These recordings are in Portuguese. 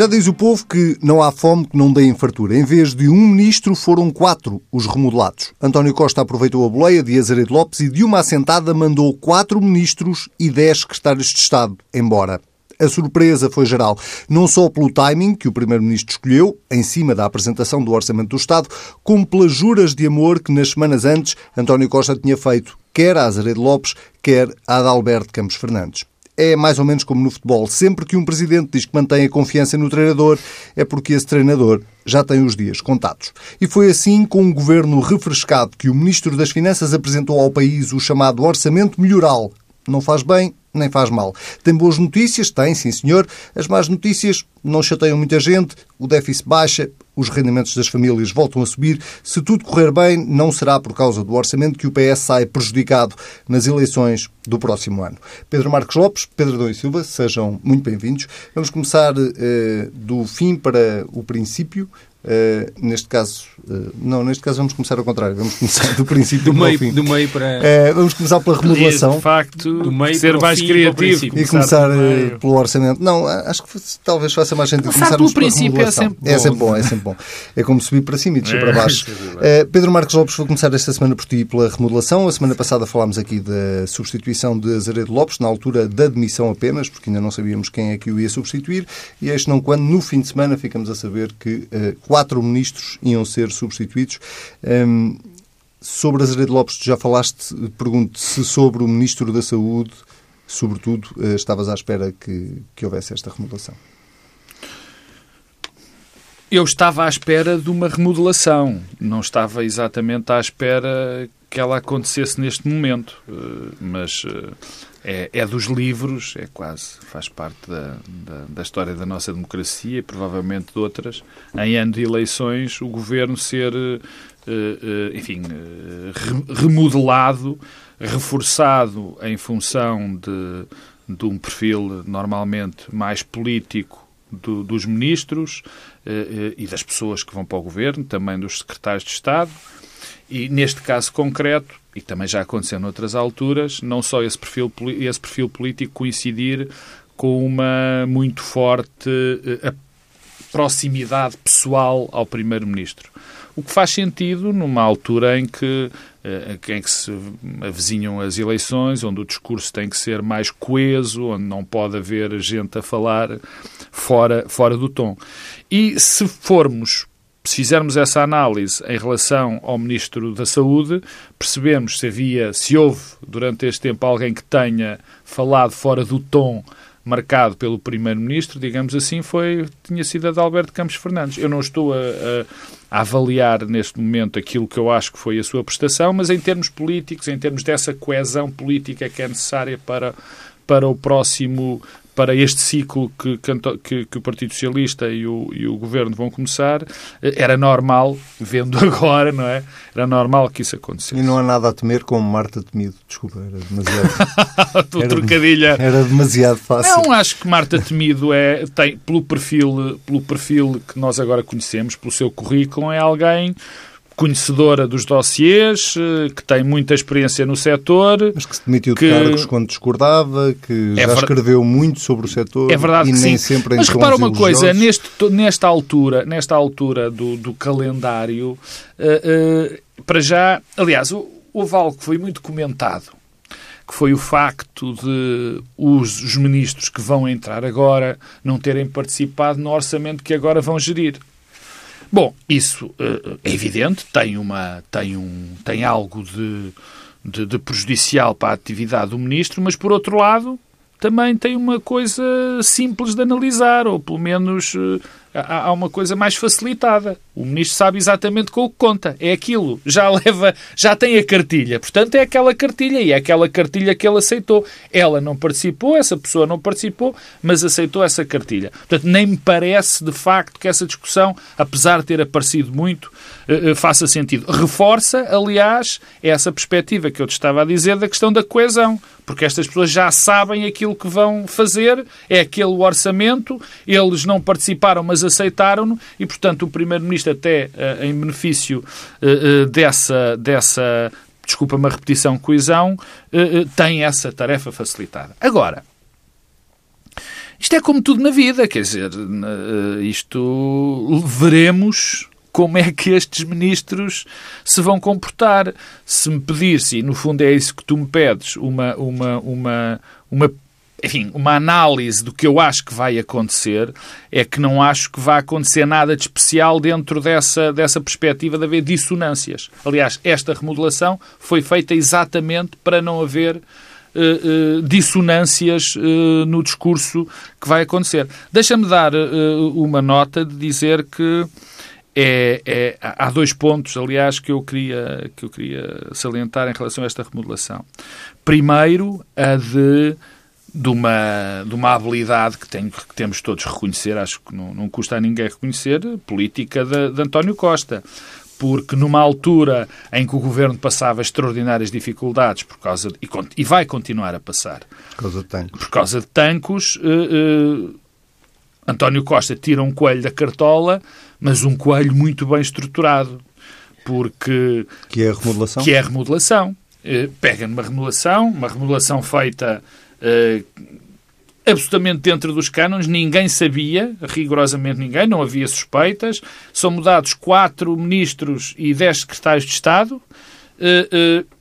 Já diz o povo que não há fome que não dê em fartura. Em vez de um ministro, foram quatro os remodelados. António Costa aproveitou a boleia de Azeredo Lopes e de uma assentada mandou quatro ministros e dez secretários de Estado embora. A surpresa foi geral, não só pelo timing que o Primeiro-Ministro escolheu, em cima da apresentação do Orçamento do Estado, como pelas juras de amor que nas semanas antes António Costa tinha feito, quer a Azeredo Lopes, quer a Adalberto Campos Fernandes é mais ou menos como no futebol. Sempre que um presidente diz que mantém a confiança no treinador, é porque esse treinador já tem os dias contados. E foi assim, com um governo refrescado, que o Ministro das Finanças apresentou ao país o chamado Orçamento Melhoral. Não faz bem, nem faz mal. Tem boas notícias? Tem, sim senhor. As más notícias não chateiam muita gente, o déficit baixa, os rendimentos das famílias voltam a subir. Se tudo correr bem, não será por causa do orçamento que o PS sai prejudicado nas eleições do próximo ano. Pedro Marcos Lopes, Pedro Dom e Silva, sejam muito bem-vindos. Vamos começar uh, do fim para o princípio. Uh, neste caso, uh, não, neste caso vamos começar ao contrário, vamos começar do princípio do meio, fim. Do meio para. Uh, vamos começar pela remodelação. De facto, do meio ser mais criativo. E começar pelo orçamento. Não, acho que talvez faça mais sentido começar pelo princípio é sempre, é sempre bom. É sempre bom. É como subir para cima e descer é, para baixo. É Pedro Marcos Lopes, vou começar esta semana por ti pela remodelação. A semana passada falámos aqui da substituição de Azaredo Lopes, na altura da demissão apenas, porque ainda não sabíamos quem é que o ia substituir. E este não quando, no fim de semana, ficamos a saber que quatro ministros iam ser substituídos. Um, sobre Azeredo Lopes, já falaste, pergunto se sobre o Ministro da Saúde, sobretudo, eh, estavas à espera que, que houvesse esta remodelação. Eu estava à espera de uma remodelação, não estava exatamente à espera que ela acontecesse neste momento, eh, mas eh, é, é, dos livros, é quase, faz parte da, da, da, história da nossa democracia e provavelmente de outras, em ano de eleições, o governo ser, uh, uh, enfim, uh, remodelado, reforçado em função de, de um perfil normalmente mais político do, dos ministros e das pessoas que vão para o governo, também dos secretários de Estado. E neste caso concreto, e também já aconteceu noutras alturas, não só esse perfil, esse perfil político coincidir com uma muito forte uh, proximidade pessoal ao Primeiro-Ministro. O que faz sentido numa altura em que, uh, em que se avizinham as eleições, onde o discurso tem que ser mais coeso, onde não pode haver gente a falar fora, fora do tom. E se formos se fizermos essa análise em relação ao Ministro da Saúde, percebemos se havia, se houve durante este tempo alguém que tenha falado fora do tom marcado pelo Primeiro-Ministro, digamos assim, foi, tinha sido a de Alberto Campos Fernandes. Eu não estou a, a, a, avaliar neste momento aquilo que eu acho que foi a sua prestação, mas em termos políticos, em termos dessa coesão política que é necessária para, para o próximo para este ciclo que, que, que o Partido Socialista e o, e o, Governo vão começar, eh, era normal, vendo agora, não é? Era normal que isso acontecesse. E não há nada a temer como Marta Temido. Desculpa, era demasiado... era, trocadilho. Era demasiado fácil. Não, acho que Marta Temido é, tem, pelo perfil, pelo perfil que nós agora conhecemos, pelo seu currículo, é alguém conhecedora dos dossiês, eh, que tem muita experiência no setor. Mas que se demitiu de cargos quando discordava, que é já ver... escreveu muito sobre o setor é verdade e nem sim. sempre em Mas repara uma coisa, neste, nesta altura, nesta altura do, do calendário, uh, uh, para já, aliás, houve algo que foi muito comentado, que foi o facto de os, os ministros que vão entrar agora não terem participado no orçamento que agora vão gerir. Bom, isso eh, é evidente, tem, uma, tem, um, tem algo de, de, de prejudicial para a atividade do ministro, mas por outro lado também tem uma coisa simples de analisar, ou pelo menos eh, há uma coisa mais facilitada. O ministro sabe exatamente com o que conta. É aquilo. Já leva, já tem a cartilha. Portanto, é aquela cartilha e é aquela cartilha que ele aceitou. Ela não participou, essa pessoa não participou, mas aceitou essa cartilha. Portanto, nem me parece de facto que essa discussão, apesar de ter aparecido muito, eh, eh, faça sentido. Reforça, aliás, essa perspectiva que eu te estava a dizer da questão da coesão. Porque estas pessoas já sabem aquilo que vão fazer, é aquele orçamento, eles não participaram, mas aceitaram-no, e, portanto, o Primeiro-Ministro, até uh, em benefício uh, dessa, dessa desculpa uma repetição, coesão, tem essa tarefa facilitada. Agora, Isto é como tudo na vida, quer dizer, isto veremos como é que estes ministros se vão comportar. Se me pedisse, e no fundo é isso que tu me pedes, uma, uma, uma, uma enfim, uma análise do que eu acho que vai acontecer, é que não acho que vá acontecer nada de especial dentro dessa, dessa perspectiva de haver dissonâncias. Aliás, esta remodelação foi feita exatamente para não haver uh, uh, dissonâncias uh, no discurso que vai acontecer. Deixa-me dar uma nota de dizer que é, é, há dois pontos, aliás, que eu, queria, que eu queria salientar em relação a esta remodelação. Primeiro, a de de uma, de uma habilidade que, tenho, que temos todos reconhecer, acho que não, não custa a ninguém reconhecer, política de, de António Costa. Porque numa altura em que o governo passava extraordinárias dificuldades por causa de, e, e, vai continuar a passar. Por causa de tancos, por causa de tancos uh, uh, António Costa tira um coelho da cartola, mas um coelho muito bem estruturado, porque que é a remodelação, que é a remodelação. Uh, pega numa remodelação, uma remodelação feita uh, absolutamente dentro dos cânones, ninguém sabia, rigorosamente ninguém, não havia suspeitas. São mudados quatro ministros e dez secretários de Estado, uh, uh,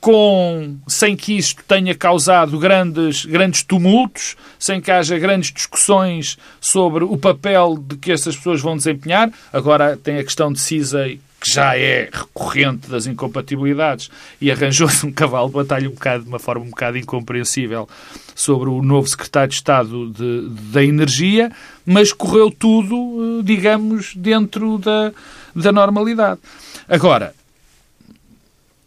com, sem que isto tenha causado grandes, grandes tumultos, sem que haja grandes discussões sobre o papel de que essas pessoas vão desempenhar. Agora tem a questão de CISA que já é recorrente das incompatibilidades, e arranjou-se um cavalo de batalha um bocado, de uma forma um bocado incompreensível sobre o novo secretário de Estado de, da Energia, mas correu tudo, eh, digamos, dentro da, da normalidade. Agora,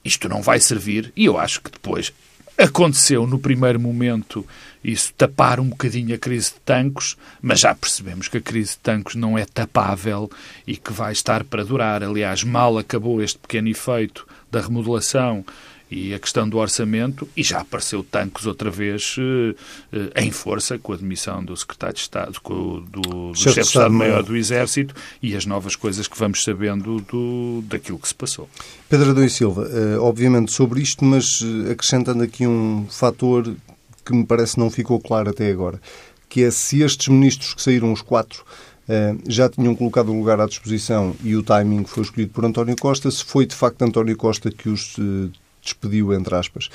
isto não vai servir, e eu acho que depois aconteceu no primeiro momento isso tapar um bocadinho a crise de tancos, mas já percebemos que a crise de tancos não é tapável e que vai estar para durar. Aliás, mal acabou este pequeno efeito da remodelação e a questão do orçamento, e já apareceu Tancos outra vez uh, uh, em força com a demissão do secretário de Estado, com, do, do chefe de Estado-Maior do Exército e as novas coisas que vamos sabendo do, daquilo que se passou. Pedro Adão e Silva, uh, obviamente sobre isto, mas acrescentando aqui um fator que me parece não ficou claro até agora, que é se estes ministros que saíram os quatro Uh, já tinham colocado o lugar à disposição e o timing foi escolhido por António Costa, se foi de facto António Costa que os uh, despediu, entre aspas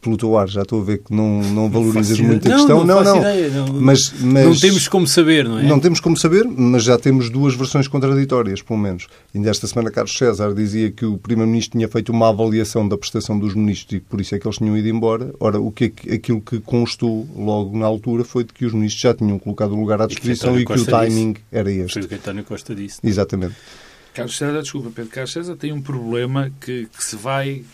pelo teu ar, já estou a ver que não, não valorizas não muito a questão. Não, não, não. Ideia, não. Mas, mas, não temos como saber, não é? Não temos como saber, mas já temos duas versões contraditórias, pelo menos. Ainda esta semana, Carlos César dizia que o Primeiro-Ministro tinha feito uma avaliação da prestação dos ministros e por isso é que eles tinham ido embora. Ora, o que, aquilo que constou logo na altura foi de que os ministros já tinham colocado o lugar à disposição e que, e que o timing disse. era este. Foi o que António Costa disse. Exatamente. Carlos César, desculpa, Pedro Carlos César tem um problema que, que se vai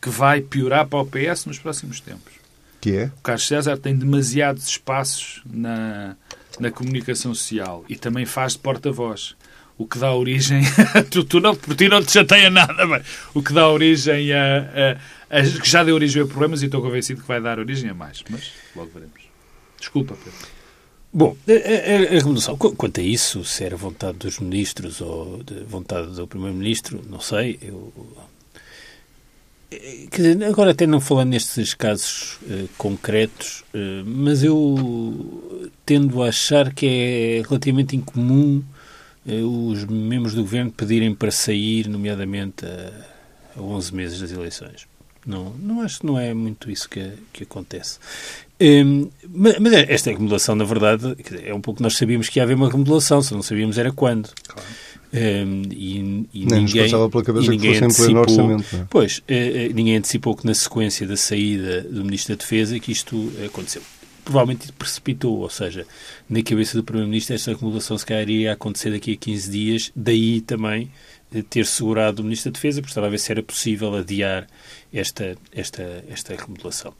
que vai piorar para o PS nos próximos tempos. Que é? O Carlos César tem demasiados espaços na, na comunicação social e também faz de porta-voz. O que dá origem. tu, tu não, por ti não te chateia nada, mas o que dá origem a, a, a, que já deu origem a problemas e estou convencido que vai dar origem a mais. Mas logo veremos. Desculpa, Pedro. Bom, a, a, a revolução, quanto a isso, se era vontade dos ministros ou de vontade do Primeiro-Ministro, não sei. Eu dizer, agora até não falando nestes casos uh, concretos, uh, mas eu tendo a achar que é relativamente incomum uh, os membros do governo pedirem para sair, nomeadamente a, a 11 meses das eleições. Não, não acho que não é muito isso que, que acontece. Um, mas, mas, esta remodelação, na verdade, é um pouco nós sabíamos que ia haver uma remodelação, só não sabíamos era quando. Claro. Um, e, e Nem ninguém, nos passava pela cabeça que fosse em pleno orçamento. É? Pois, uh, ninguém antecipou que na sequência da saída do Ministro da Defesa que isto aconteceu. Provavelmente precipitou, ou seja, na cabeça do Primeiro-Ministro esta acumulação se calhar ia acontecer daqui a 15 dias, daí também ter segurado o Ministro da Defesa, porque estava a ver se era possível adiar esta, esta, esta remodelação.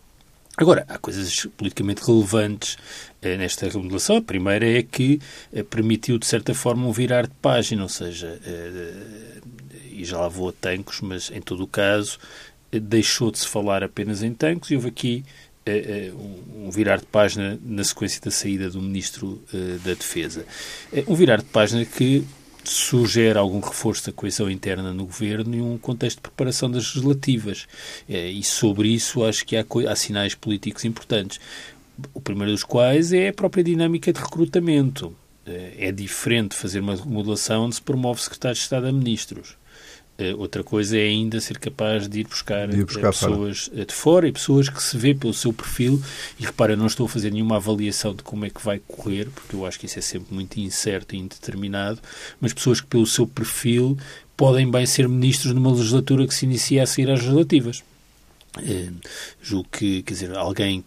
Agora, há coisas politicamente relevantes eh, nesta remodelação. A primeira é que eh, permitiu, de certa forma, um virar de página, ou seja, eh, e já lá vou a tancos, mas em todo o caso deixou de se falar apenas em tancos e houve aqui um virar de página na sequência da saída do Ministro da Defesa. Um virar de página que sugere algum reforço da coesão interna no governo e um contexto de preparação das legislativas. Eh, e sobre isso acho que há, há sinais políticos importantes. o primeiro dos quais é a própria dinâmica de recrutamento. É diferente fazer uma remodelação onde se promove secretários de Estado a ministros. Outra coisa é ainda ser capaz de ir buscar, de ir buscar pessoas fora. de fora e pessoas que se vê pelo seu perfil. E repara, não estou a fazer nenhuma avaliação de como é que vai correr, porque eu acho que isso é sempre muito incerto e indeterminado, mas pessoas que pelo seu perfil podem bem ser ministros numa legislatura que se inicia a seguir às legislativas. Eh, julgo que, quer dizer, alguém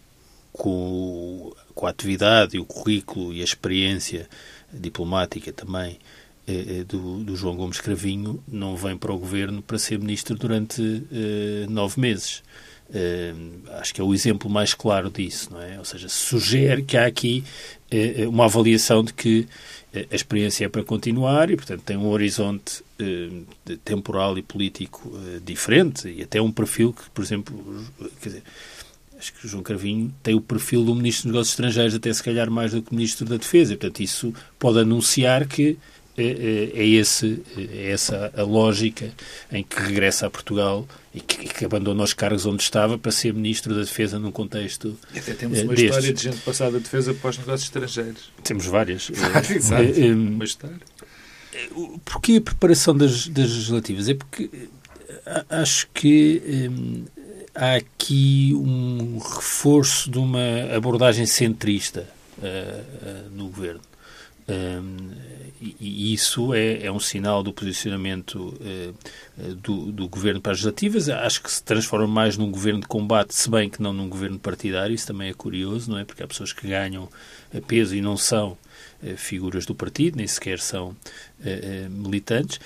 com, com a atividade e o currículo e a experiência diplomática também eh, eh, do, do, João Gomes Cravinho não vem para o governo para ser ministro durante eh, nove meses. Eh, acho que é o exemplo mais claro disso, não é? Ou seja, sugere que há aqui eh, uma avaliação de que a experiência é para continuar e, portanto, tem um horizonte temporal e político diferente e até um perfil que, por exemplo, quer dizer, acho que o João Cravinho tem o perfil do Ministro dos Negócios Estrangeiros, até se calhar mais do que Ministro da Defesa. Portanto, isso pode anunciar que é, é, é, esse, é essa a lógica em que regressa a Portugal e que, que abandona os cargos onde estava para ser Ministro da Defesa num contexto E até temos uma destes. história de gente passada da defesa para os negócios estrangeiros. Temos várias. Exato, uma história. Porquê a preparação das, das legislativas? É porque acho que hum, há aqui um reforço de uma abordagem centrista uh, uh, no governo. Um, e isso é, é, um sinal do posicionamento uh, do, do, governo para as legislativas. Acho que se transforma mais num governo de combate, se bem que não num governo partidário. Isso também é curioso, não é? Porque há pessoas que ganham peso e não são uh, figuras do partido, nem sequer são uh, militantes.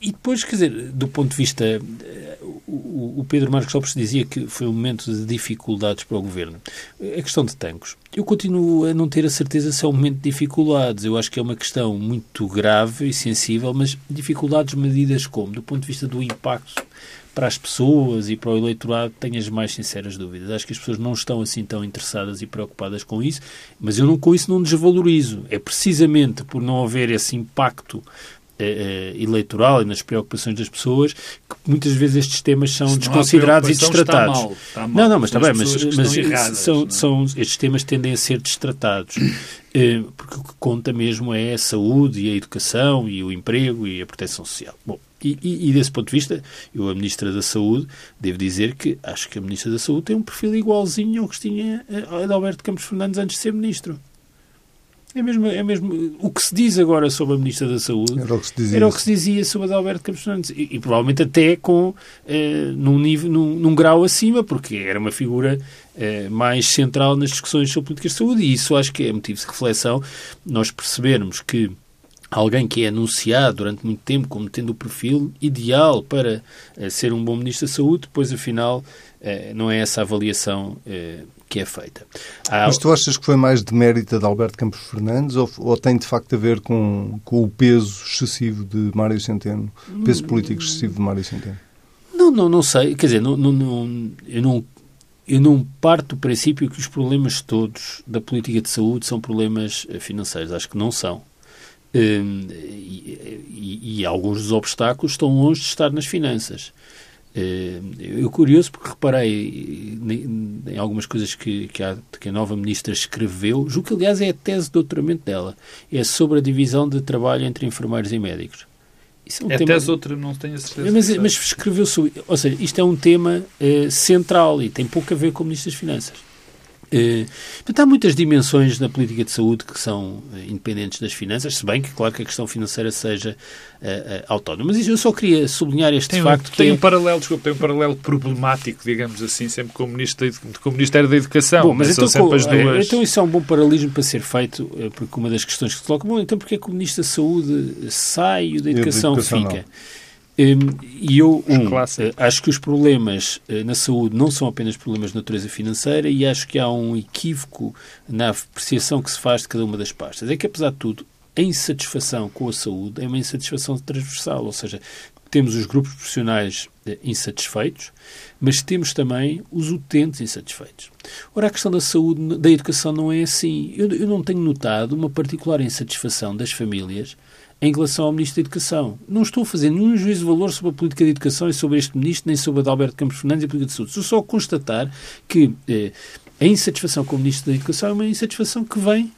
E depois, quer dizer, do ponto de vista. O Pedro Marcos Lopes dizia que foi um momento de dificuldades para o governo. A questão de tanques. Eu continuo a não ter a certeza se é um momento de dificuldades. Eu acho que é uma questão muito grave e sensível, mas dificuldades medidas como? Do ponto de vista do impacto para as pessoas e para o eleitorado, tenho as mais sinceras dúvidas. Acho que as pessoas não estão assim tão interessadas e preocupadas com isso, mas eu não, com isso não desvalorizo. É precisamente por não haver esse impacto eleitoral e nas preocupações das pessoas que muitas vezes estes temas são desconsiderados e destratados. Está mal, está mal. Não, não, mas está bem, mas, mas erradas, são, é? são, estes temas tendem a ser destratados. Uh, porque o que conta mesmo é a saúde e a educação e o emprego e a proteção social. Bom, e, e, e, desse ponto de vista, eu, a Ministra da Saúde, devo dizer que acho que a Ministra da Saúde tem um perfil igualzinho ao que tinha a Alberto Campos Fernandes antes de ser Ministro. É mesmo, é mesmo o que se diz agora sobre a Ministra da Saúde era o que se dizia, o que se dizia sobre a Alberto Campos Fernandes. E, e, provavelmente até com eh, num, nível, num, num, grau acima, porque era uma figura eh, mais central nas discussões sobre políticas de saúde. E isso acho que é motivo de reflexão. Nós percebermos que alguém que é anunciado durante muito tempo como tendo o perfil ideal para eh, ser um bom Ministro da Saúde, depois afinal não é essa avaliação eh, que é feita. Há... Mas tu achas que foi mais de mérito de Alberto Campos Fernandes ou, ou, tem de facto a ver com, com o peso excessivo de Mário Centeno, peso político excessivo de Mário Centeno? Não, não, não sei. Quer dizer, não, não, não, eu não eu não parto do princípio que os problemas todos da política de saúde são problemas eh, financeiros. Acho que não são. Hum, e, e, e, alguns dos obstáculos estão longe de estar nas finanças. Eh, eu curioso porque reparei em algumas coisas que, que, a, que a nova ministra escreveu, julgo que aliás é a tese de doutoramento dela, é sobre a divisão de trabalho entre enfermeiros e médicos. Isso é, um é tema... tese outra, não tenho a certeza. Mas, mas escreveu sobre. Ou seja, isto é um tema uh, central e tem pouco a ver com o Ministro das Finanças. Uh, portanto, há muitas dimensões na política de saúde que são uh, independentes das finanças, se bem que, claro, que a questão financeira seja uh, autónoma. Mas eu só queria sublinhar este tem, facto. Tem que um é... paralelo, desculpa, tem um paralelo problemático, digamos assim, sempre com o, Ministro com o Ministério da Educação. Bom, mas então, com, duas... então isso é um bom paralelismo para ser feito, porque uma das questões que se coloca, bom, então porque é que o Ministro da Saúde sai e o da Educação, educação fica? Não. Hum, e eu, um, eh, acho que os problemas eh, na saúde não são apenas problemas de natureza financeira e acho que há um equívoco na apreciação que se faz de cada uma das pastas. É que, apesar de tudo, a insatisfação com a saúde é uma insatisfação transversal, ou seja, temos os grupos profissionais eh, insatisfeitos, mas temos também os utentes insatisfeitos. Ora, a questão da saúde, da educação não é assim. Eu, eu não tenho notado uma particular insatisfação das famílias em relação ao Ministro da Educação. Não estou a fazer nenhum juízo de valor sobre a política de educação e sobre este Ministro, nem sobre a de Alberto Campos Fernandes e a política de saúde. Estou só a constatar que eh, a insatisfação com o Ministro da Educação é uma insatisfação que vem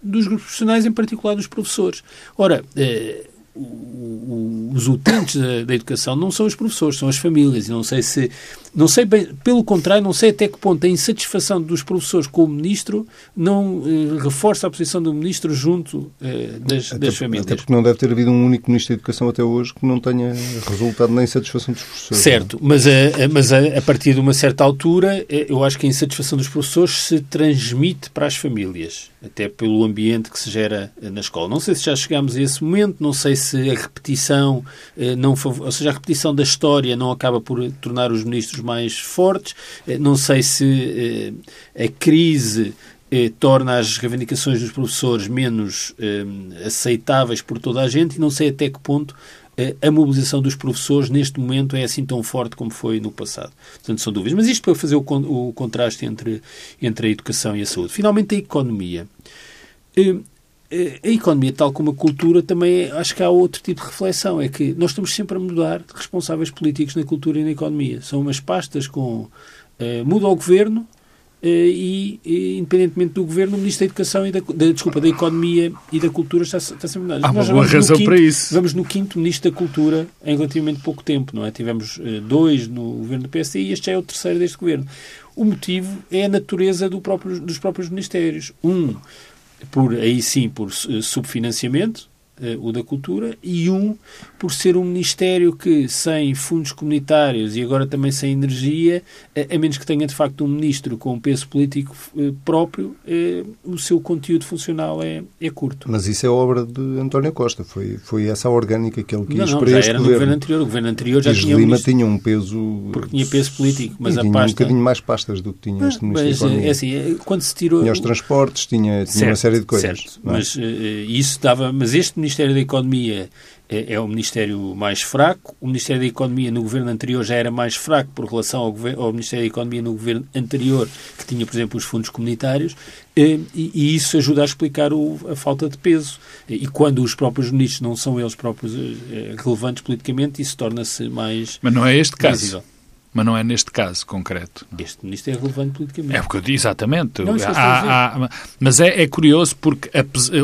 dos grupos profissionais, em particular dos professores. Ora, eh, os utentes da, da, educação não são os professores, são as famílias. E não sei se, não sei bem, pelo contrário, não sei até que ponto a insatisfação dos professores com o ministro não eh, reforça a posição do ministro junto eh, das, até, das famílias. Até porque não deve ter havido um único ministro da educação até hoje que não tenha resultado na insatisfação dos professores. Certo, mas, a, mas a, a, partir de uma certa altura, eh, eu acho que a insatisfação dos professores se transmite para as famílias, até pelo ambiente que se gera eh, na escola. Não sei se já chegamos a esse momento, não sei se a repetição eh, não, ou seja, a repetição da história não acaba por tornar os ministros mais fortes. Eh, não sei se a crise torna as reivindicações dos professores menos aceitáveis por toda a gente e não sei até que ponto a mobilização dos professores neste momento é assim tão forte como foi no passado. Portanto, são dúvidas. Mas isto para fazer o, o contraste entre, entre a educação e a saúde. Finalmente, a economia a economia, tal como a cultura, também acho que há outro tipo de reflexão. É que nós estamos sempre a mudar de responsáveis políticos na cultura e na economia. São umas pastas com. Uh, muda o governo uh, e, e, independentemente do governo, o Ministro da Educação e da, da, desculpa, da Economia e da Cultura está, está sempre a mudar. Há uma boa razão quinto, para isso. Vamos no quinto Ministro da Cultura em relativamente pouco tempo, não é? Tivemos uh, dois no governo do PSD e este já é o terceiro deste governo. O motivo é a natureza do próprio, dos próprios ministérios. Um por aí sim por subfinanciamento, o da cultura, e um por ser um Ministério que, sem fundos comunitários e agora também sem energia, eh, a menos que tenha de facto um Ministro com um peso político próprio, o seu conteúdo funcional é, é curto. Mas isso é obra de António Costa, foi, foi essa orgânica que ele quis não, não, para já este era governo. no governo anterior. O governo anterior já tinha. Lima um tinha um peso. Porque tinha peso político, mas a tinha pasta. um bocadinho mais pastas do que tinha este Ministro mas. É assim, quando se tirou. Tinha os transportes, tinha, tinha certo, uma série de coisas. Certo, é? mas uh, isso dava. Mas este Ministério da Economia é, é o Ministério mais fraco. O Ministério da Economia no governo anterior já era mais fraco por relação ao, ao Ministério da Economia no governo anterior, que tinha, por exemplo, os fundos comunitários, e, e isso ajuda a explicar o, a falta de peso. E quando os próprios ministros não são eles próprios eh, relevantes politicamente, isso torna-se mais. Mas não é este caso. visível. Mas não é neste caso concreto. Este ministro é relevante politicamente. É porque eu disse exatamente. Não. Há- há- mas é, é curioso porque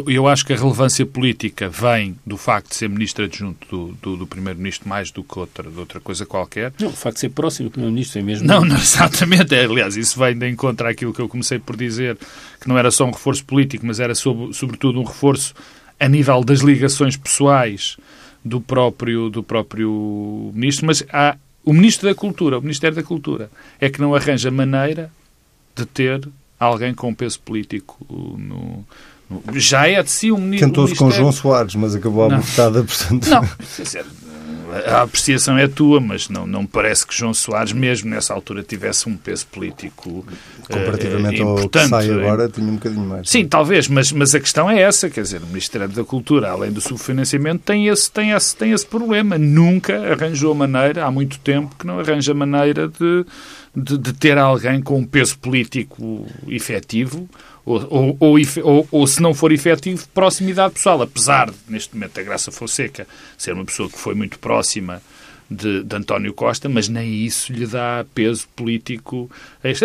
eu acho que a relevância política vem do facto de ser ministro adjunto do, do, do primeiro-ministro mais do que outra, de outra coisa qualquer. Não, o facto de ser próximo do primeiro-ministro é mesmo. Não, não, exatamente. É, aliás, isso vem de encontro àquilo que eu comecei por dizer, que não era só um reforço político, mas era sob- sobretudo um reforço a nível das ligações pessoais do próprio, do próprio ministro. Mas há o ministro da Cultura, o Ministério da Cultura, é que não arranja maneira de ter alguém com peso político no. no- já é de si um ministro. Tentou-se com João Soares, mas acabou botada, portanto. Não, a apreciação é tua, mas não, não parece que João Soares, mesmo nessa altura, tivesse um peso político eh, Comparativamente ao que importante. sai agora, tinha um bocadinho mais. Sim, talvez, mas, mas a questão é essa, quer dizer, o Ministério da Cultura, além do subfinanciamento, tem esse, tem esse, tem esse problema. Nunca arranjou maneira, há muito tempo que não arranja maneira de, de, de ter alguém com um peso político efetivo, ou, ou, ou, ou- se não for efetivo, de proximidade pessoal. Apesar de, neste momento, a Graça Fonseca ser uma pessoa que foi muito próxima de, de António Costa, mas nem isso lhe dá peso político.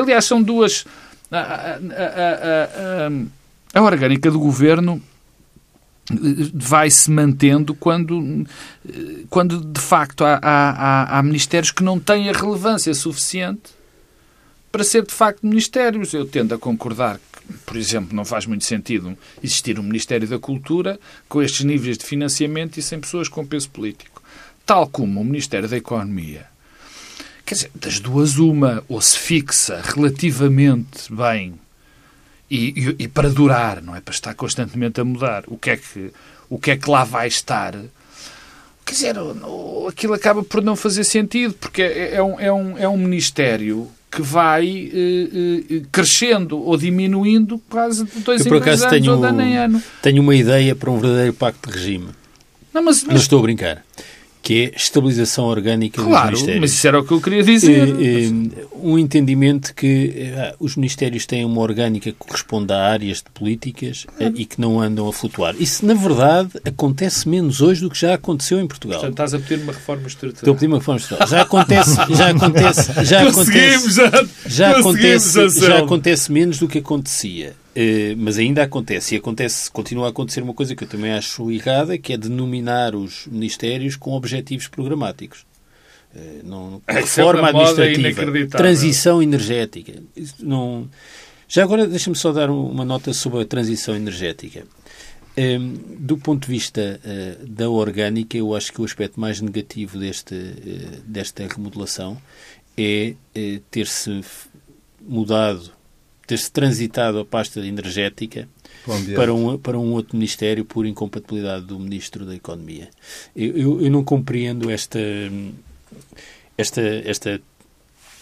Aliás, são duas. A, a- a- a- orgânica do governo eh, vai-se mantendo quando, eh, quando de facto há, há- há ministérios que não têm a relevância suficiente para ser de facto ministérios. Eu tendo a concordar que, por exemplo, não faz muito sentido existir um Ministério da Cultura com estes níveis de financiamento e sem pessoas com peso político. Tal como o Ministério da Economia. Quer dizer, das duas, uma, ou se fixa relativamente bem e, e- e para durar, não é para estar constantemente a mudar. O que é que, o que, é que lá vai estar? Quer dizer, aquilo acaba por não fazer sentido, porque é, é um, é, um, é um ministério que vai eh, eh, crescendo ou diminuindo quase de dois Eu, em por dois acaso, anos tenho- ou de ano em ano. Tenho uma ideia para um verdadeiro pacto de regime. Não, mas, Não mas estou a brincar. Que é estabilização orgânica claro, dos ministérios. mas isso era o que eu queria dizer. um entendimento que os ministérios têm uma orgânica que corresponde a áreas de políticas e que não andam a flutuar. Isso, na verdade, acontece menos hoje do que já aconteceu em Portugal. Portanto, estás a pedir uma reforma estrutural. Estou a pedir uma reforma estrutural. Já acontece, já acontece, já acontece, já acontece, já acontece menos do que acontecia. Uh, mas ainda acontece, e acontece, continua a acontecer uma coisa que eu também acho errada, que é denominar os ministérios com objetivos programáticos. Uh, não, é reforma é administrativa, transição energética. Não... Já agora deixa-me só dar uma nota sobre a transição energética. Um, ehm, do ponto de vista uh, da orgânica, eu acho que o aspecto mais negativo deste, desta remodelação é ter-se mudado ter-se transitado a pasta energética para um, para um outro ministério por incompatibilidade do Ministro da Economia. Eu, eu, eu não compreendo esta, esta, esta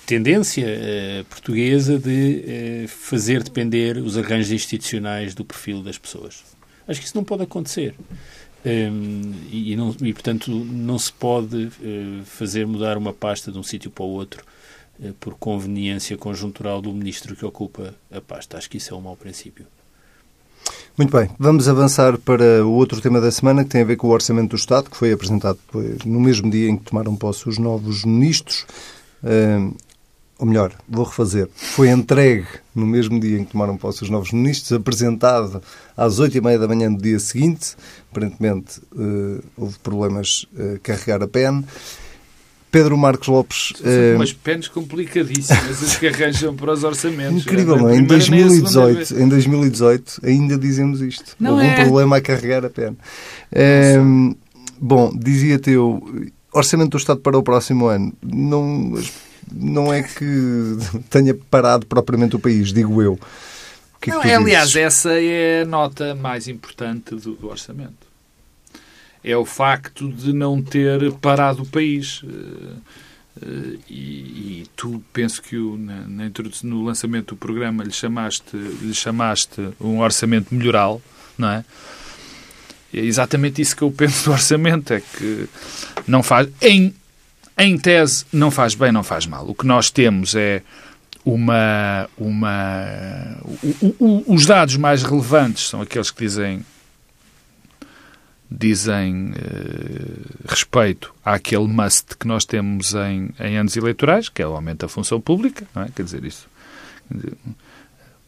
tendência uh, portuguesa de uh, fazer depender os arranjos institucionais do perfil das pessoas. Acho que isso não pode acontecer. Um, ehm, e, não, e, portanto, não se pode uh, fazer mudar uma pasta de um sítio para o outro eh, por conveniência conjuntural do ministro que ocupa a pasta. Acho que isso é um mau princípio. Muito bem, vamos avançar para o outro tema da semana que tem a ver com o Orçamento do Estado, que foi apresentado no mesmo dia em que tomaram posse os novos ministros. Ou melhor, vou refazer, foi entregue no mesmo dia em que tomaram posse os novos ministros, apresentado às oito e meia da manhã do dia seguinte. Aparentemente uh, houve problemas a uh, carregar a pen. Pedro Marcos Lopes. São uh... umas penas complicadíssimas as que arranjam para os orçamentos. Incrível, não é? Em 2018, em 2018 ainda dizemos isto. Não Houve é. um problema a carregar a pena. Uh, bom, dizia-te eu, orçamento do Estado para o próximo ano. Não, não é que tenha parado propriamente o país, digo eu. Que é não, é, aliás, essa é a nota mais importante do, do orçamento é o facto de não ter parado o país. Eh, eh, e, e tu penso que o, na, na no lançamento do programa lhe chamaste, lhe chamaste um orçamento melhoral, não é? É exatamente isso que eu penso do orçamento, é que não faz, em, em tese, não faz bem, não faz mal. O que nós temos é uma, uma o, o, os dados mais relevantes são aqueles que dizem dizem eh, respeito àquele must que nós temos em, em, anos eleitorais, que é o aumento da função pública, não é? Quer dizer, isso.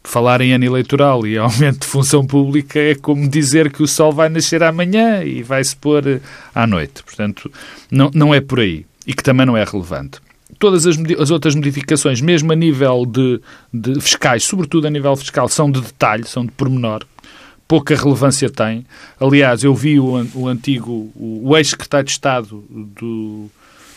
Falar em ano eleitoral e aumento de função pública é como dizer que o sol vai nascer amanhã e vai se pôr eh, à noite. Portanto, não, não é por aí. E que também não é relevante. Todas as, as outras modificações, mesmo a nível de, de fiscais, sobretudo a nível fiscal, são de detalhe, são de pormenor pouca relevância tem. Aliás, eu vi o, o antigo, o, ex-secretário de Estado do,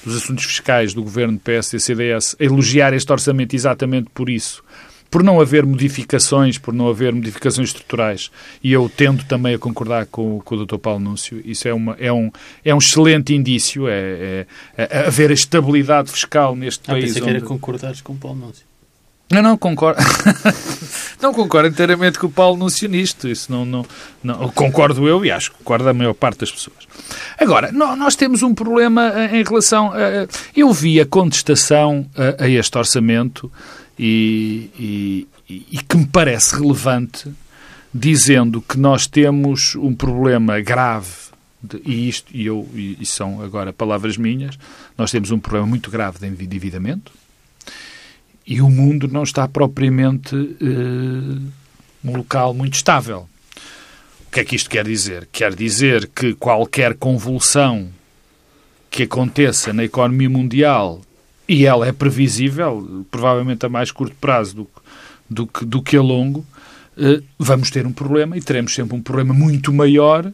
dos Assuntos Fiscais do governo PSD-CDS elogiar este orçamento exatamente por isso. Por não haver modificações, por não haver modificações estruturais, e eu tendo também a concordar com, com o Dr. Paulo Núncio, isso é, uma, é, um, é um excelente indício, é, é, é haver a estabilidade fiscal neste ah, país. Pensei onde... que era concordares com o Paulo Núncio. Não, concordo. não concordo inteiramente com o Paulo Núncio nisto. Isso não, não, não, concordo eu e acho que concorda a maior parte das pessoas. Agora, nós temos um problema eh, em relação. A, eu vi a contestação a, a este orçamento e, e, e, que me parece relevante, dizendo que nós temos um problema grave. De, e isto, e, eu, e são agora palavras minhas, nós temos um problema muito grave de endividamento e o mundo não está propriamente uh, um local muito estável. O que é que isto quer dizer? Quer dizer que qualquer convulsão que aconteça na economia mundial, e ela é previsível, provavelmente a mais curto prazo do, do, que, do que a longo, uh, vamos ter um problema e teremos sempre um problema muito maior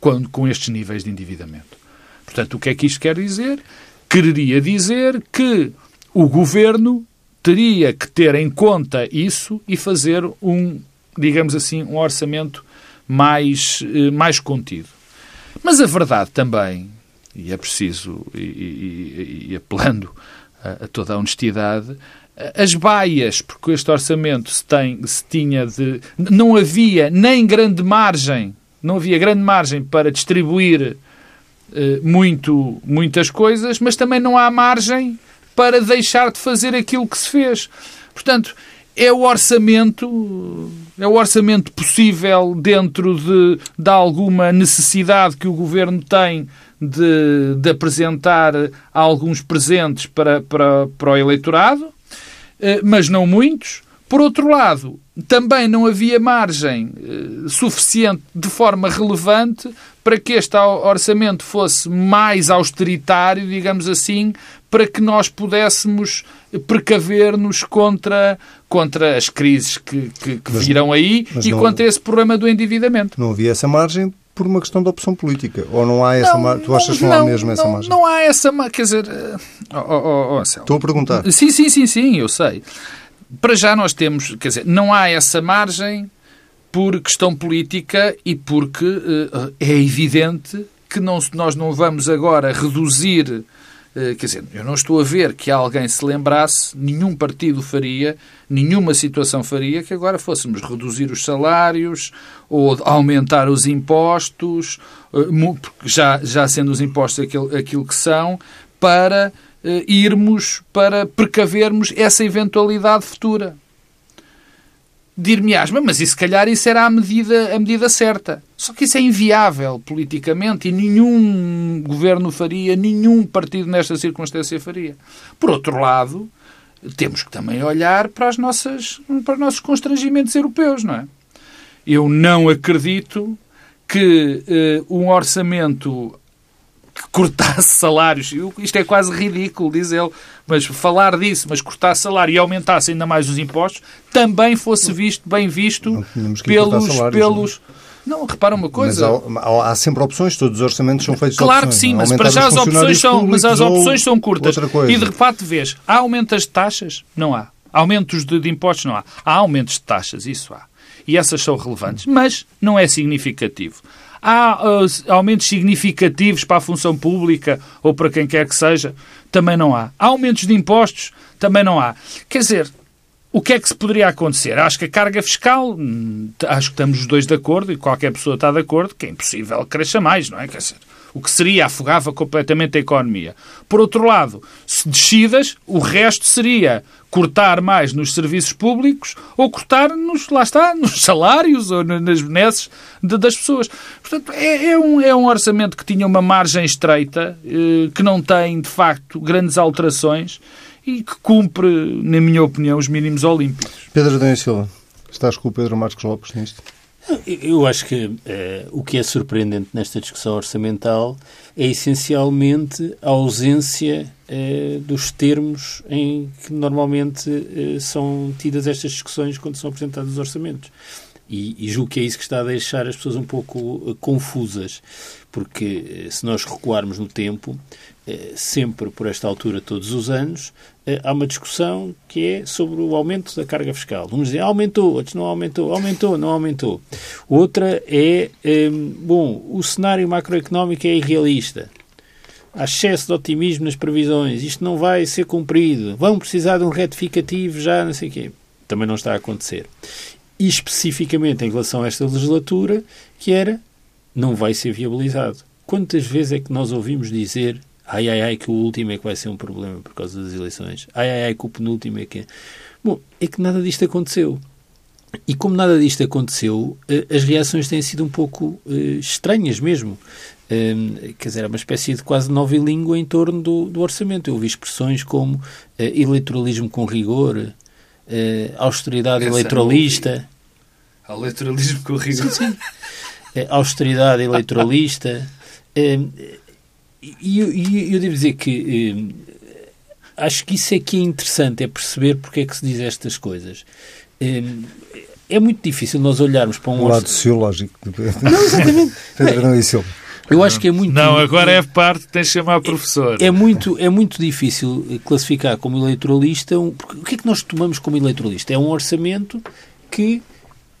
quando, com estes níveis de endividamento. Portanto, o que é que isto quer dizer? Quereria dizer que o governo teria que ter em conta isso e fazer um, digamos assim, um orçamento mais, eh, mais contido. Mas a verdade também, e é preciso, e, e, e apelando a, a, toda a honestidade, as baias, porque este orçamento se, tem, se tinha de. Não havia nem grande margem, não havia grande margem para distribuir muito, muitas coisas, mas também não há margem para deixar de fazer aquilo que se fez. Portanto, é o orçamento, é o orçamento possível dentro de, de alguma necessidade que o governo tem de, de apresentar alguns presentes para, para, para o eleitorado, eh, mas não muitos. Por outro lado, também não havia margem eh, suficiente de forma relevante para que este orçamento fosse mais austeritário, digamos assim, para que nós pudéssemos precaver-nos contra, contra as crises que, que, que mas, virão aí e não, contra esse problema do endividamento. Não havia essa margem por uma questão de opção política? Ou não há essa margem? Tu achas que não, não há mesmo essa margem? Não há essa margem. Quer dizer... Oh, oh, oh, Estou a perguntar. Sim, sim, sim, sim, eu sei. Para já nós temos... Quer dizer, não há essa margem por questão política e porque uh, é evidente que não, nós não vamos agora reduzir eh, quer dizer, eu não estou a ver que alguém se lembrasse, nenhum partido faria, nenhuma situação faria, que agora fôssemos reduzir os salários ou aumentar os impostos, eh, já, já sendo os impostos aquilo, aquilo que são, para eh, irmos, para precavermos essa eventualidade futura dir-me-ás, mas e se calhar isso era a medida, a medida certa. Só que isso é inviável politicamente e nenhum governo faria, nenhum partido nesta circunstância faria. Por outro lado, temos que também olhar para, as nossas, para os nossos constrangimentos europeus, não é? Eu não acredito que uh, um orçamento que cortasse salários, isto é quase ridículo, diz ele, mas falar disso, mas cortar salário e aumentasse ainda mais os impostos, também fosse visto, bem visto pelos... pelos não, repara uma coisa. Mas há, há, sempre opções, todos os orçamentos são feitos Claro que sim, mas para já as opções são, mas as opções são curtas. E de repente vês, há aumentos de taxas? Não há. Aumentos de, de impostos? Não há. Há aumentos de taxas, isso há. E essas são relevantes, mas não é significativo. Há uh, aumentos significativos para a função pública ou para quem quer que seja? Também não há. Há aumentos de impostos? Também não há. Quer dizer, o que é que se poderia acontecer? Acho que a carga fiscal, hum, acho que estamos os dois de acordo e qualquer pessoa está de acordo que é impossível que cresça mais, não é? Quer dizer, o que seria afogava completamente a economia. Por outro lado, se descidas, o resto seria cortar mais nos serviços públicos ou cortar nos, lá está, nos salários ou nas benesses de, das pessoas. Portanto, é, é, um, é um orçamento que tinha uma margem estreita, eh, que não tem, de facto, grandes alterações e que cumpre, na minha opinião, os mínimos olímpicos. Pedro Adão Silva, estás com o Pedro Marcos Lopes nisto? Eu acho que uh, o que é surpreendente nesta discussão orçamental é essencialmente a ausência uh, dos termos em que normalmente uh, são tidas estas discussões quando são apresentados os orçamentos. E, e, julgo que é isso que está a deixar as pessoas um pouco confusas, porque se nós recuarmos no tempo, sempre por esta altura, todos os anos, há uma discussão que é sobre o aumento da carga fiscal. Uns dizem aumentou, outros não aumentou, aumentou, não aumentou. Outra é, eh, bom, o cenário macroeconómico é irrealista. Há excesso de otimismo nas previsões, isto não vai ser cumprido, vão precisar de um retificativo já, não sei o quê. Também não está a acontecer. E especificamente em relação a esta legislatura, que era, não vai ser viabilizado. Quantas vezes é que nós ouvimos dizer Ai, ai, ai, que o último é que vai ser um problema por causa das eleições. Ai, ai, ai, que o penúltimo é que é. Bom, é que nada disto aconteceu. E como nada disto aconteceu, eh, as reações têm sido um pouco uh, estranhas mesmo. Um, quer dizer, é uma espécie de quase nova língua em torno do, do orçamento. Eu ouvi expressões como uh, eleitoralismo com rigor, austeridade Essa eleitoralista. Eleitoralismo com rigor. Sim, sim. austeridade eleitoralista. E eu, eu, devo dizer que eh, acho que isso é que é interessante, é perceber porque é que se diz estas coisas. Eh, é muito difícil nós olharmos para um... O lado sociológico. Não, exatamente. não, isso. Eu acho que é muito. Não, agora é parte, tens de chamar professor. É, é, muito, é muito difícil classificar como eleitoralista. Porque, o que é que nós tomamos como eleitoralista? É um orçamento que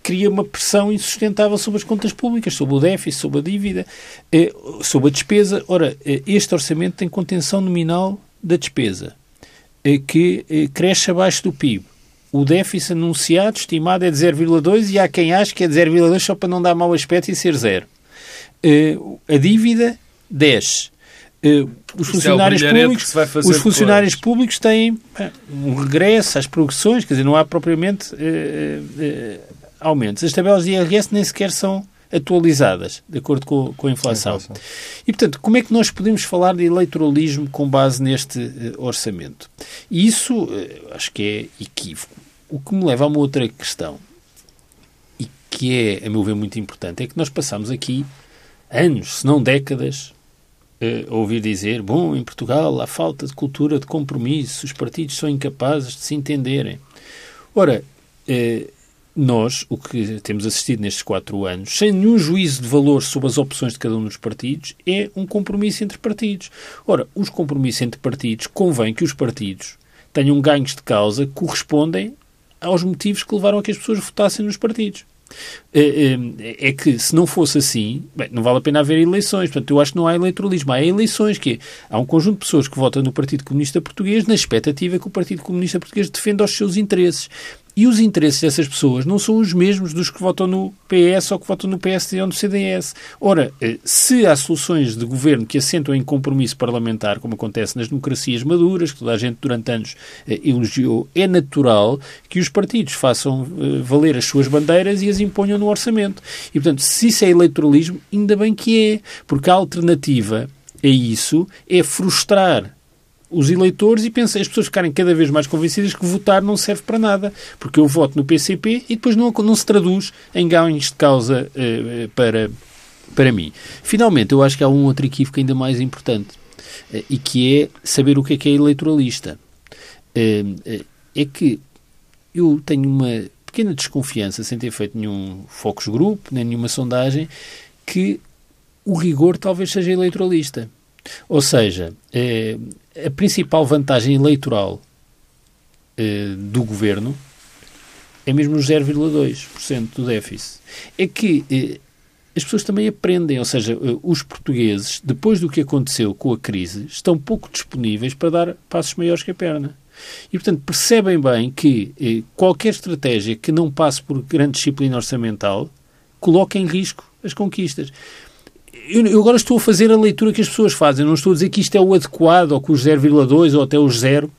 cria uma pressão insustentável sobre as contas públicas, sobre o déficit, sobre a dívida, eh, sobre a despesa. Ora, eh, este orçamento tem contenção nominal da despesa, eh, que cresce abaixo do PIB. O déficit anunciado, estimado, é de 0,2 e há quem ache que é de 0,2 só para não dar mau aspecto e ser zero. A dívida 10. Uh, os é funcionários, brilharete públicos, os funcionários públicos têm um regresso às progressões, quer dizer, não há propriamente eh, aumentos. As tabelas de IRS nem sequer são atualizadas, de acordo com, com a inflação. E, portanto, como é que nós podemos falar de eleitoralismo com base neste eh, orçamento? E isso eh, acho que é equívoco. O que me leva a uma outra questão, e que é, a meu ver, muito importante, é que nós passamos aqui anos, se não décadas, eh, a ouvir dizer: bom, em Portugal há falta de cultura de compromisso, os partidos são incapazes de se entenderem. Ora, nós, o que temos assistido nestes quatro anos, sem nenhum juízo de valor sobre as opções de cada um dos partidos, é um compromisso entre partidos. Ora, os compromissos entre partidos, convém que os partidos tenham ganhos de causa que correspondem aos motivos que levaram a que as pessoas votassem nos partidos. É, é- é que, se não fosse assim, bem, não vale a pena haver eleições. Portanto, eu acho que não há eleitoralismo. Há eleições, que é, há um conjunto de pessoas que votam no Partido Comunista Português na expectativa que o Partido Comunista Português defenda os seus interesses. E os interesses dessas pessoas não são os mesmos dos que votam no PS ou que votam no PSD ou no CDS. Ora, eh, se há soluções de governo que assentam em compromisso parlamentar, como acontece nas democracias maduras, que toda a gente durante anos eh, elogiou, é natural que os partidos façam eh, valer as suas bandeiras e as imponham no orçamento. E, portanto, se isso é eleitoralismo, ainda bem que é, porque a alternativa a isso é frustrar os eleitores e pensa, as pessoas ficarem cada vez mais convencidas que votar não serve para nada, porque eu voto no PCP e depois não, não se traduz em ganhos de causa eh, para, para mim. Finalmente, eu acho que há um outro equívoco ainda mais importante eh, e que é saber o que é que é eleitoralista. Eh, é que eu tenho uma pequena desconfiança, sem ter feito nenhum focus group, nem nenhuma sondagem, que o rigor talvez seja eleitoralista. Ou seja, eh, a principal vantagem eleitoral eh, do governo é mesmo os 0,2% do déficit. É que eh, as pessoas também aprendem, ou seja, os portugueses, depois do que aconteceu com a crise, estão pouco disponíveis para dar passos maiores que a perna. E, portanto, percebem bem que qualquer estratégia que não passe por grande disciplina orçamental coloca em risco as conquistas eu, agora estou a fazer a leitura que as pessoas fazem. Não estou a dizer que isto é o adequado ou que os 0,2 ou até os 0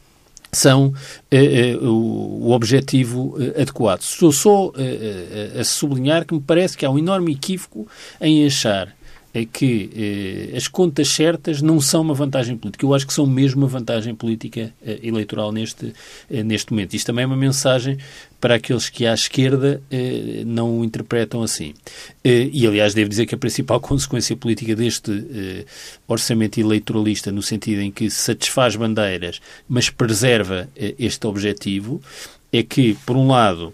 são eh, eh, o, o objetivo eh, adequado. Estou só eh, a sublinhar que me parece que há um enorme equívoco em achar eh, que eh, as contas certas não são uma vantagem política. Eu acho que são mesmo uma vantagem política eh, eleitoral neste, eh, neste momento. Isto também é uma mensagem para aqueles que à esquerda eh, não o interpretam assim. Eh, e, aliás, devo dizer que a principal consequência política deste eh, orçamento eleitoralista, no sentido em que satisfaz bandeiras, mas preserva este objetivo, é que, por um lado,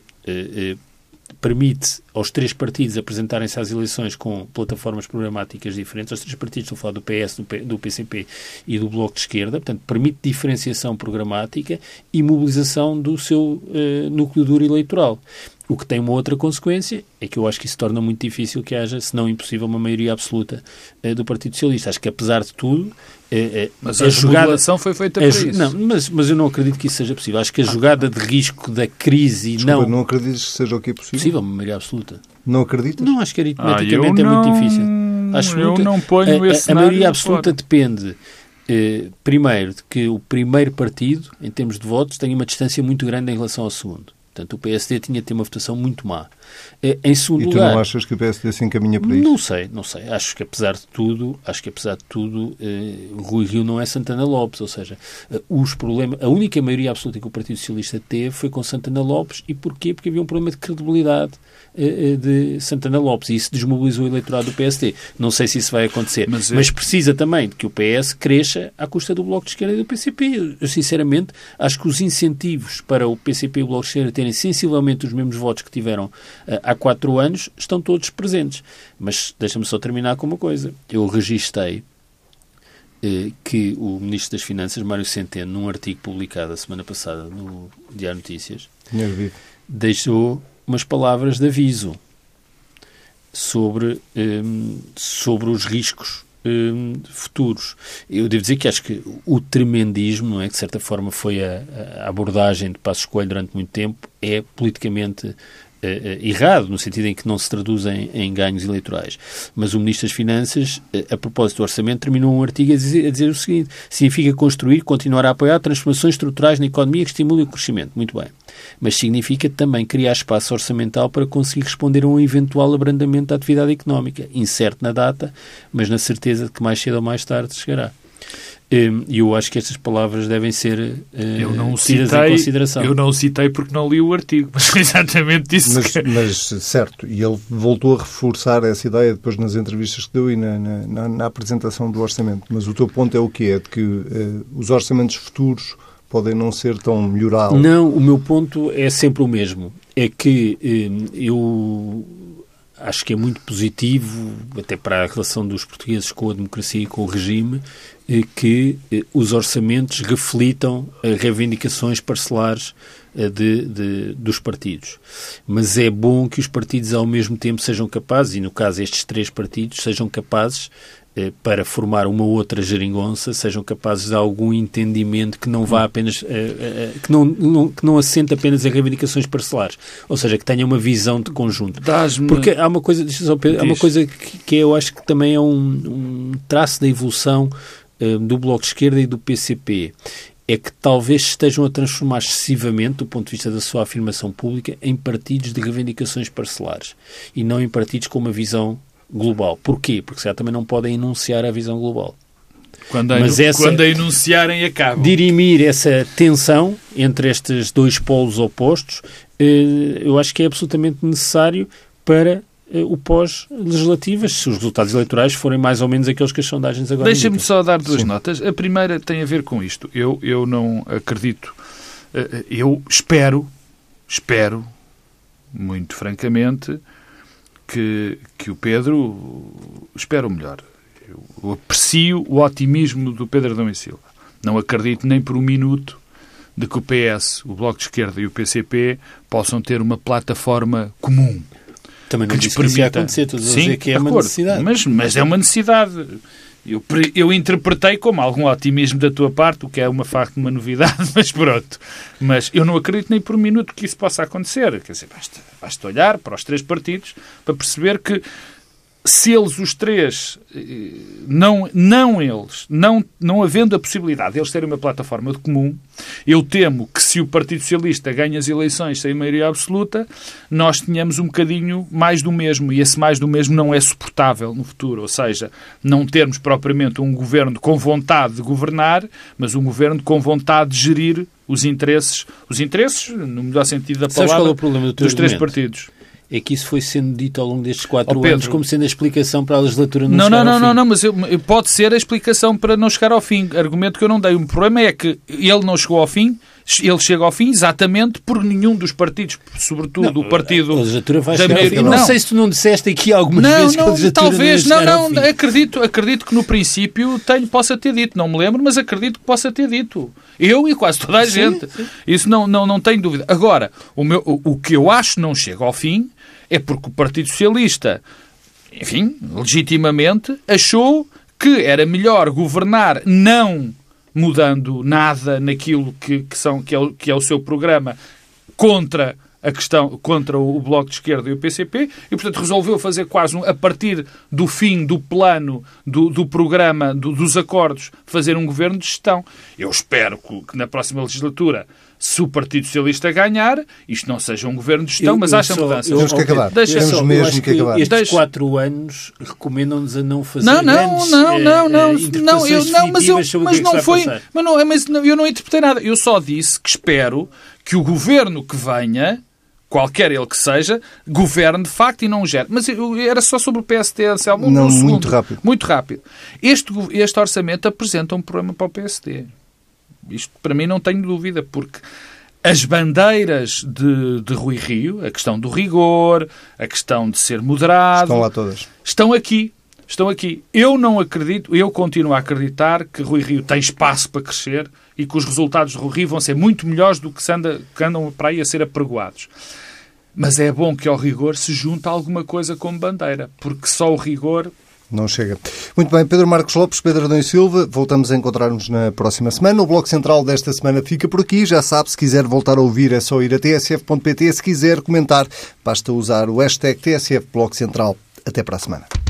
permite aos três partidos apresentarem-se às eleições com plataformas programáticas diferentes. Os três partidos, estou a falar do PS, do, P, do PCP e do Bloco de Esquerda, portanto, permite diferenciação programática e mobilização do seu eh, núcleo duro eleitoral. O que tem uma outra consequência é que eu acho que isso torna muito difícil que haja, se não impossível, uma maioria absoluta eh, do Partido Socialista. Acho que, apesar de tudo, eh, eh, Mas a, remodelação foi feita a para. Não, mas, mas eu não acredito que isso seja possível. Acho que a jogada de risco da crise Desculpa, não... não acreditas que seja o que é possível? possível, uma maioria absoluta. Não acreditas? Não, acho que Ah, aritmeticamente é muito não- difícil. Acho eu muito- não ponho a, a- esse a maioria cenário absoluta fora. depende, primeiro, de que o primeiro partido, em termos de votos, tenha uma distância muito grande em relação ao segundo. Portanto, o PSD tinha de ter uma votação muito má. Eh, em segundo E tu lugar, não achas que o PSD se encaminha para isso? não sei, não sei. Acho que apesar de tudo, acho que apesar de tudo, eh, Rui Rio não é Santana Lopes, ou seja, eh, os problemas, a única maioria absoluta que o Partido Socialista teve foi com Santana Lopes e porquê? Porque havia um problema de credibilidade de Santana Lopes e isso desmobilizou o eleitorado do PSD. Não sei se isso vai acontecer, Mas mas, é- precisa também de que o PS cresça à custa do Bloco de Esquerda e do PCP. Eu, sinceramente, acho que os incentivos para o PCP e o Bloco de Esquerda terem sensivelmente os mesmos votos que tiveram há quatro anos estão todos presentes. Mas deixa-me só terminar com uma coisa. Eu registrei eh, que o Ministro das Finanças, Mário Centeno, num artigo publicado a semana passada no Diário Notícias, deixou umas palavras de aviso sobre, hum, sobre os riscos hum, futuros. Eu devo dizer que acho que o tremendismo, é, que de certa forma foi a, a abordagem de Passos Coelho durante muito tempo, é politicamente errado, no sentido em que não se traduzem em ganhos eleitorais. Mas o Ministro das Finanças, uh, a propósito do orçamento, terminou um artigo a dizer, a dizer, o seguinte: significa construir, continuar a apoiar transformações estruturais na economia que estimulem o crescimento. Muito bem. Mas significa também criar espaço orçamental para conseguir responder a um eventual abrandamento da atividade económica, incerto na data, mas na certeza de que mais cedo ou mais tarde chegará. Hum, e eu acho que estas palavras devem ser uh, eu não citei, em consideração. Eu não o citei porque não li o artigo, mas foi exatamente isso. Mas, que... mas, certo, e ele voltou a reforçar essa ideia depois nas entrevistas que deu e na, na, na apresentação do orçamento. Mas o teu ponto é o quê? É de que uh, os orçamentos futuros podem não ser tão melhorados? Não, o meu ponto é sempre o mesmo. É que uh, eu acho que é muito positivo, até para a relação dos portugueses com a democracia e com o regime, que eh, os orçamentos reflitam reivindicações parcelares eh, de, de, dos partidos. Mas é bom que os partidos, ao mesmo tempo, sejam capazes, e no caso estes três partidos, sejam capazes eh, para formar uma outra geringonça sejam capazes de algum entendimento que não vá apenas eh, eh, que não, não, que não assente apenas em reivindicações parcelares, ou seja, que tenha uma visão de conjunto. Porque há uma coisa, há uma coisa que, que, eu acho que também é um, um traço da evolução do Bloco de Esquerda e do PCP é que talvez estejam a transformar excessivamente, do ponto de vista da sua afirmação pública, em partidos de reivindicações parcelares e não em partidos com uma visão global. Porquê? Porque já também não podem enunciar a visão global. Quando a, Mas essa, quando a enunciarem, acabam. Dirimir essa tensão entre estes dois polos opostos, eh, eu acho que é absolutamente necessário para eh, o pós-legislativas, se os resultados eleitorais forem mais ou menos aqueles que as sondagens agora Deixa-me só dar duas Sim. notas. A primeira tem a ver com isto. Eu, eu não acredito, eh, eu espero, espero, muito francamente, que, que o Pedro espera o melhor. Eu aprecio o otimismo do Pedro Adão e Silva. Não acredito nem por um minuto de que o PS, o Bloco de Esquerda e o PCP possam ter uma plataforma comum. Também não que lhes permita... acontecer, todos Sim, a dizer que é uma necessidade. Mas, mas é uma necessidade. Eu, eu interpretei como algum otimismo da tua parte, o que é uma facto uma novidade, mas pronto. Mas eu não acredito nem por um minuto que isso possa acontecer. Quer dizer, basta, basta olhar para os três partidos para perceber que se eles os três, eh, não, não eles, não, não havendo a possibilidade de eles terem uma plataforma de comum, eu temo que se o Partido Socialista ganha as eleições sem maioria absoluta, nós tenhamos um bocadinho mais do mesmo, e esse mais do mesmo não é suportável no futuro, ou seja, não termos propriamente um governo com vontade de governar, mas um governo com vontade de gerir os interesses, os interesses, no melhor sentido da palavra, é dos três partidos é que isso foi sendo dito ao longo destes quatro oh, anos como sendo a explicação para a legislatura não, não chegar não, ao não, fim. Não, não, mas eu, pode ser a explicação para não chegar ao fim. Argumento que eu não dei. O problema é que ele não chegou ao fim, ele chega ao fim exatamente por nenhum dos partidos, sobretudo não, o partido a legislatura vai da chegar fim. Não. não sei se tu não disseste aqui algumas não, vezes que a legislatura talvez, não, não, não acredito, acredito que no princípio tenho, possa ter dito, não me lembro, mas acredito que possa ter dito. Eu e quase toda a sim, gente. Sim. Isso não, não, não tenho dúvida. Agora, o, meu, o, o que eu acho não chega ao fim é porque o Partido Socialista, enfim, legitimamente, achou que era melhor governar não mudando nada naquilo que, que, são, que, é, o, que é o seu programa contra a questão contra o Bloco de Esquerda e o PCP e, portanto, resolveu fazer quase, um, a partir do fim do plano, do, do programa, do, dos acordos, fazer um governo de gestão. Eu espero que, que na próxima legislatura se o Partido Socialista ganhar, isto não seja um governo de gestão, eu, mas haja mudanças. Temos que acabar. Deixa Temos só, mesmo que, acabar. Estes Deixa... quatro anos recomendam-nos a não fazer não, não, grandes, não, não, não, eh, não, eu, não, mas, eu, mas é não foi, mas não, mas eu não interpretei nada. Eu só disse que espero que o governo que venha qualquer ele que seja, governe de facto e não gere. Mas eu, era só sobre o PST, Anselmo. Não, um muito rápido. Muito rápido. Este, este orçamento apresenta um problema para o PSD. Isto para mim não tenho dúvida, porque as bandeiras de, de Rui Rio, a questão do rigor, a questão de ser moderado. Estão lá todas. Estão aqui. Estão aqui. Eu não acredito, eu continuo a acreditar que Rui Rio tem espaço para crescer e que os resultados de Rui Rio vão ser muito melhores do que, anda, que andam para aí a ser apregoados. Mas é bom que ao rigor se junte alguma coisa como bandeira, porque só o rigor Não chega. Muito bem, Pedro Marcos Lopes, Pedro Adão e Silva, voltamos a encontrar-nos na próxima semana. O Bloco Central desta semana fica por aqui. Já sabe, se quiser voltar a ouvir é só ir a tsf.pt. Se quiser comentar, basta usar o hashtag TSF Bloco Central. Até para a semana.